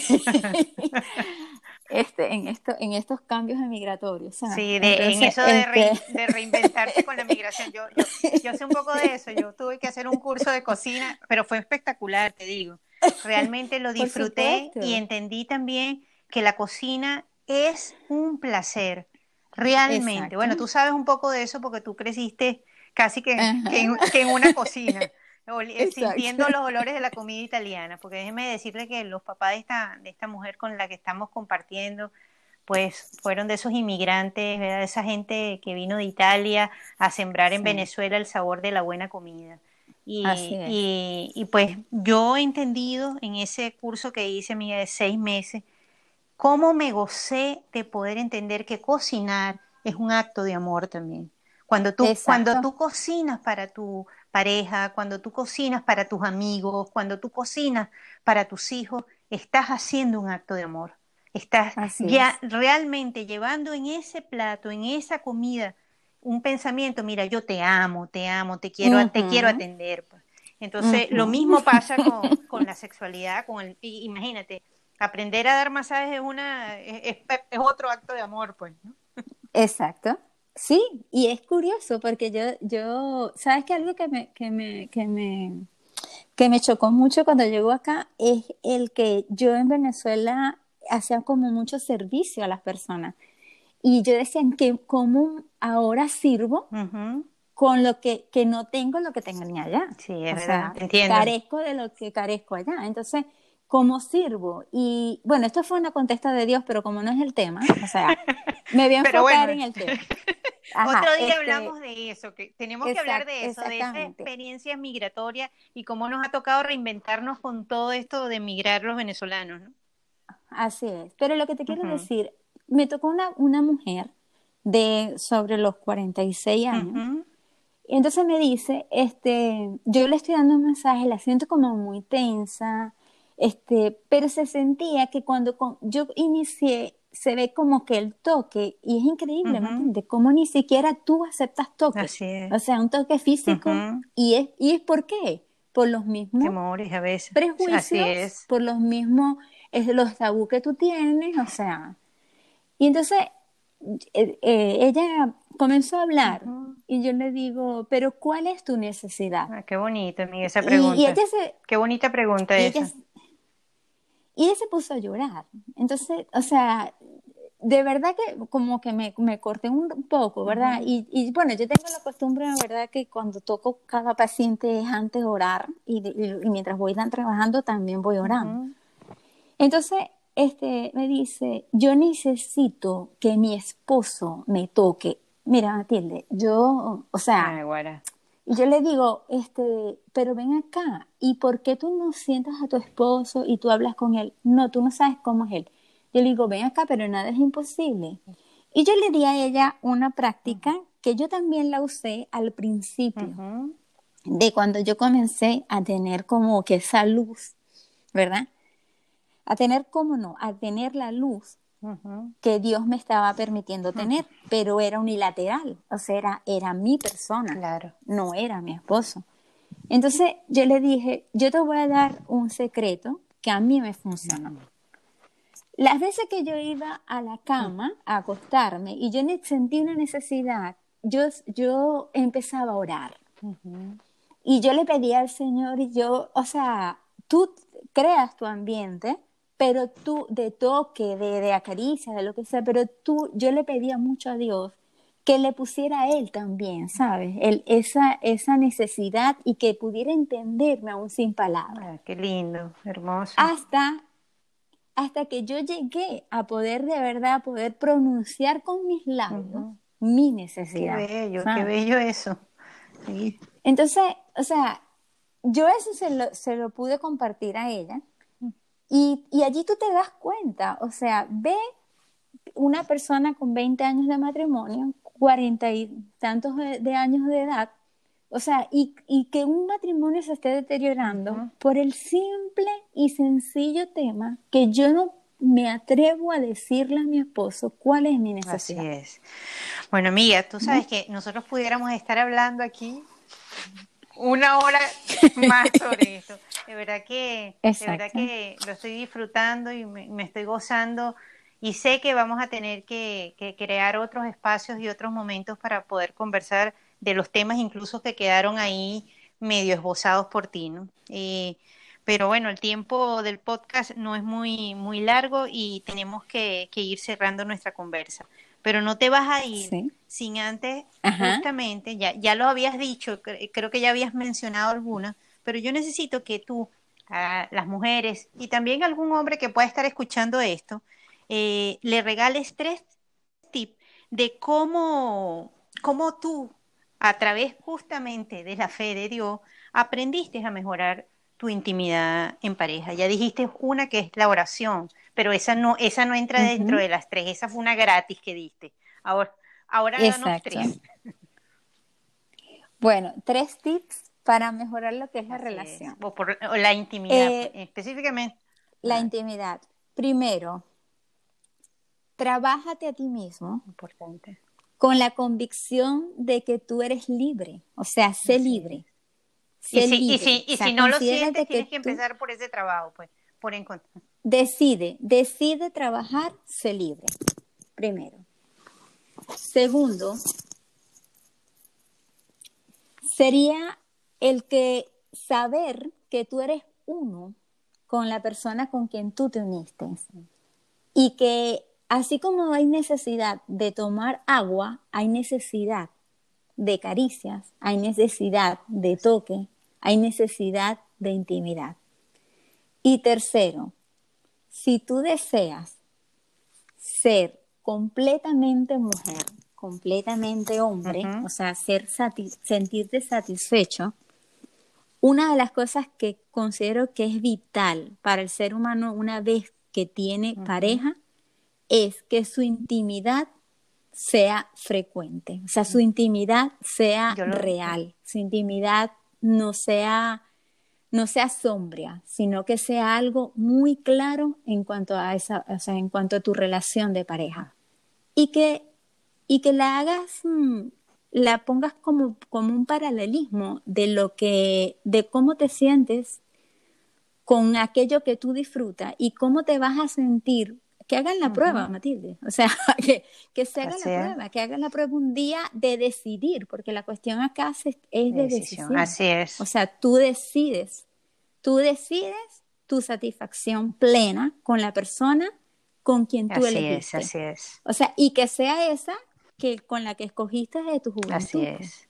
este, en, esto, en estos cambios migratorios. Sí, en eso este de, reinventarse con la migración. Yo, yo, sé un poco de eso, yo tuve que hacer un curso de cocina, pero fue espectacular, te digo. Realmente lo disfruté y entendí también que la cocina es un placer, realmente. Bueno, tú sabes un poco de eso porque tú creciste casi que, que en una cocina. Eh, sintiendo los olores de la comida italiana, porque déjeme decirle que los papás de esta, de esta mujer con la que estamos compartiendo, pues fueron de esos inmigrantes, de esa gente que vino de Italia a sembrar en Venezuela el sabor de la buena comida. Y, y, pues yo he entendido en ese curso que hice, mía, de seis meses, cómo me gocé de poder entender que cocinar es un acto de amor también. Cuando tú, cuando tú cocinas para tu, pareja, cuando tú cocinas para tus amigos, cuando tú cocinas para tus hijos, estás haciendo un acto de amor. Estás ya realmente llevando en ese plato, en esa comida, un pensamiento, mira, yo te amo, te amo, te quiero, te quiero atender. Pues. Entonces, lo mismo pasa con, la sexualidad, con el, imagínate, aprender a dar masajes es una es, es otro acto de amor, pues, ¿no? Exacto. Sí, y es curioso porque yo, yo, ¿sabes que algo que me, que me, que me, que me chocó mucho cuando llegó acá es el que yo en Venezuela hacía como mucho servicio a las personas. Y yo decía que cómo ahora sirvo con lo que, que no tengo lo que tengo ni allá. Sí, es verdad, entiendo. Carezco de lo que carezco allá. Entonces, ¿cómo sirvo? Y bueno, esto fue una contesta de Dios, pero como no es el tema, o sea, me voy a enfocar en el tema. Otro día este hablamos de eso, que tenemos que hablar de eso, de esa experiencia migratoria y cómo nos ha tocado reinventarnos con todo esto de migrar los venezolanos, ¿no? Así es. Pero lo que te quiero decir, me tocó una, una mujer de sobre los 46 años. Y entonces me dice, este, yo le estoy dando un mensaje, la siento como muy tensa, este, pero se sentía que cuando yo inicié, se ve como que el toque, y es increíble, de cómo ni siquiera tú aceptas toques. O sea, un toque físico, y, es, ¿y es por qué? Por los mismos Temores a veces. prejuicios, por los mismos, es los tabú que tú tienes, o sea. Y entonces, eh, eh, ella comenzó a hablar y yo le digo, pero ¿cuál es tu necesidad? Ah, qué bonita, esa pregunta. Y, ella se, qué bonita pregunta esa. Y ella se puso a llorar. Entonces, o sea, de verdad que como que me, me corté un poco, ¿verdad? y, y, bueno, yo tengo la costumbre, la verdad, que cuando toco cada paciente es antes orar y, y, mientras voy trabajando también voy orando. Entonces, este, me dice, yo necesito que mi esposo me toque. Mira, Matilde, yo, o sea, Y yo le digo, este, pero ven acá, ¿y por qué tú no sientas a tu esposo y tú hablas con él? No, tú no sabes cómo es él. Yo le digo, ven acá, pero nada es imposible. Y yo le di a ella una práctica que yo también la usé al principio, de cuando yo comencé a tener como que esa luz, ¿verdad? A tener, ¿cómo no? A tener la luz que Dios me estaba permitiendo tener, pero era unilateral, o sea, era, era mi persona, claro. no era mi esposo. Entonces yo le dije, yo te voy a dar un secreto que a mí me funcionó. Las veces que yo iba a la cama a acostarme y yo sentí una necesidad, yo, yo empezaba a orar. Y yo le pedía al Señor y yo, o sea, tú creas tu ambiente, pero tú de toque, de, de acaricia, de lo que sea, pero tú, yo le pedía mucho a Dios que le pusiera a él también, ¿sabes? El, esa, esa necesidad y que pudiera entenderme aún sin palabras. Ah, qué lindo, hermoso. Hasta, hasta que yo llegué a poder de verdad, poder pronunciar con mis labios mi necesidad. Qué bello, qué bello eso. Entonces, o sea, yo eso se lo, se lo pude compartir a ella y, allí tú te das cuenta, o sea, ve una persona con 20 años de matrimonio, 40 y tantos de, años de edad, o sea, y, que un matrimonio se esté deteriorando por el simple y sencillo tema que yo no me atrevo a decirle a mi esposo cuál es mi necesidad. Así es. Bueno, amiga, tú sabes que nosotros pudiéramos estar hablando aquí una hora más sobre esto. De verdad que, de verdad que lo estoy disfrutando y me, estoy gozando y sé que vamos a tener que, crear otros espacios y otros momentos para poder conversar de los temas incluso que quedaron ahí medio esbozados por ti, ¿no? Eh, pero bueno, el tiempo del podcast no es muy, muy largo y tenemos que ir cerrando nuestra conversa pero no te vas a ir sin antes, justamente, ya, ya lo habías dicho, creo que ya habías mencionado algunas, pero yo necesito que tú, a las mujeres y también algún hombre que pueda estar escuchando esto, eh, le regales tres tips de cómo, cómo tú, a través justamente de la fe de Dios, aprendiste a mejorar tu intimidad en pareja. Ya dijiste una que es la oración, pero esa no, esa no entra dentro de las tres, esa fue una gratis que diste. Ahora, ahora danos tres. Bueno, tres tips para mejorar lo que es la relación. O, por, la intimidad, eh, específicamente. La intimidad. Primero, trabájate a ti mismo. Importante. Con la convicción de que tú eres libre. O sea, sé libre. y, si, y, si, no lo sientes, tienes que, empezar por ese trabajo, pues, por encontrar. Decide, decide trabajar, sé libre. Primero. Segundo, sería el que saber que tú eres uno con la persona con quien tú te uniste. Y que así como hay necesidad de tomar agua, hay necesidad de caricias, hay necesidad de toque, hay necesidad de intimidad. Y tercero, si tú deseas ser completamente mujer, completamente hombre, o sea, ser sentirte satisfecho, una de las cosas que considero que es vital para el ser humano una vez que tiene pareja es que su intimidad sea frecuente, o sea, su intimidad sea real, su intimidad no sea no sea sombria, sino que sea algo muy claro en cuanto a esa, o sea, en cuanto a tu relación de pareja. Y que, y que la hagas, mm, la pongas como, como un paralelismo de lo que, de cómo te sientes con aquello que tú disfrutas y cómo te vas a sentir que hagan la prueba, Matilde. O sea, que, que se hagan la prueba, que hagan la prueba un día de decidir, porque la cuestión acá es, de decisión. Así es. O sea, tú decides, tú decides tu satisfacción plena con la persona con quien tú así elegiste. Es, así es. O sea, y que sea esa que con la que escogiste de tu juventud. Así es.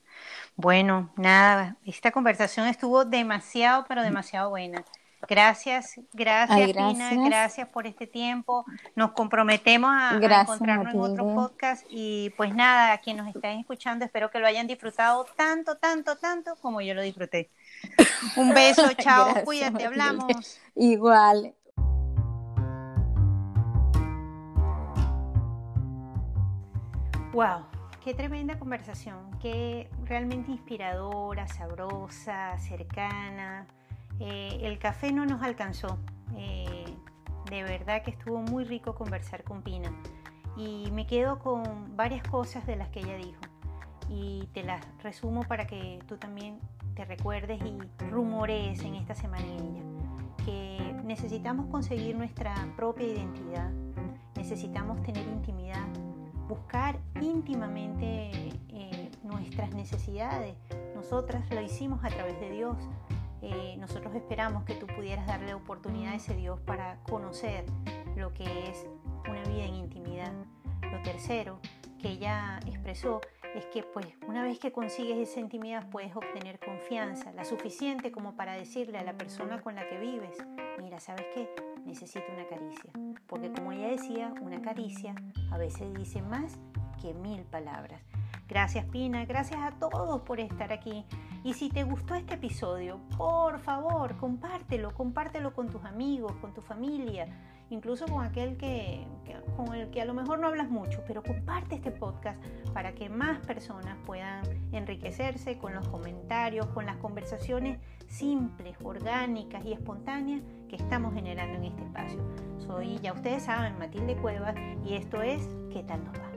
Bueno, nada, esta conversación estuvo demasiado, pero demasiado buena. Gracias, gracias, Pina, gracias por este tiempo. Nos comprometemos a, encontrarnos en otro podcast y pues nada, a quienes nos estén escuchando, espero que lo hayan disfrutado tanto, tanto, tanto como yo lo disfruté. Un beso, chao, cuídate, hablamos. Igual. Wow, qué tremenda conversación, qué realmente inspiradora, sabrosa, cercana. Eh, el café no nos alcanzó. Eh, de verdad que estuvo muy rico conversar con Pina. Y me quedo con varias cosas de las que ella dijo. Y te las resumo para que tú también te recuerdes y rumores en esta semanilla. Que necesitamos conseguir nuestra propia identidad. Necesitamos tener intimidad. Buscar íntimamente eh, nuestras necesidades. Nosotras lo hicimos a través de Dios eh, nosotros esperamos que tú pudieras darle oportunidad a Dios para conocer lo que es una vida en intimidad. Lo tercero que ella expresó es que pues una vez que consigues esa intimidad puedes obtener confianza, la suficiente como para decirle a la persona con la que vives, mira, ¿sabes qué? Necesito una caricia. Porque como ella decía, una caricia a veces dice más que mil palabras. Gracias Pina, gracias a todos por estar aquí. Y si te gustó este episodio, por favor, compártelo, compártelo con tus amigos, con tu familia, incluso con aquel que, con el que a lo mejor no hablas mucho, pero comparte este podcast para que más personas puedan enriquecerse con los comentarios, con las conversaciones simples, orgánicas y espontáneas que estamos generando en este espacio. Soy, ya ustedes saben, Matilde Cuevas y esto es ¿Qué tal nos va?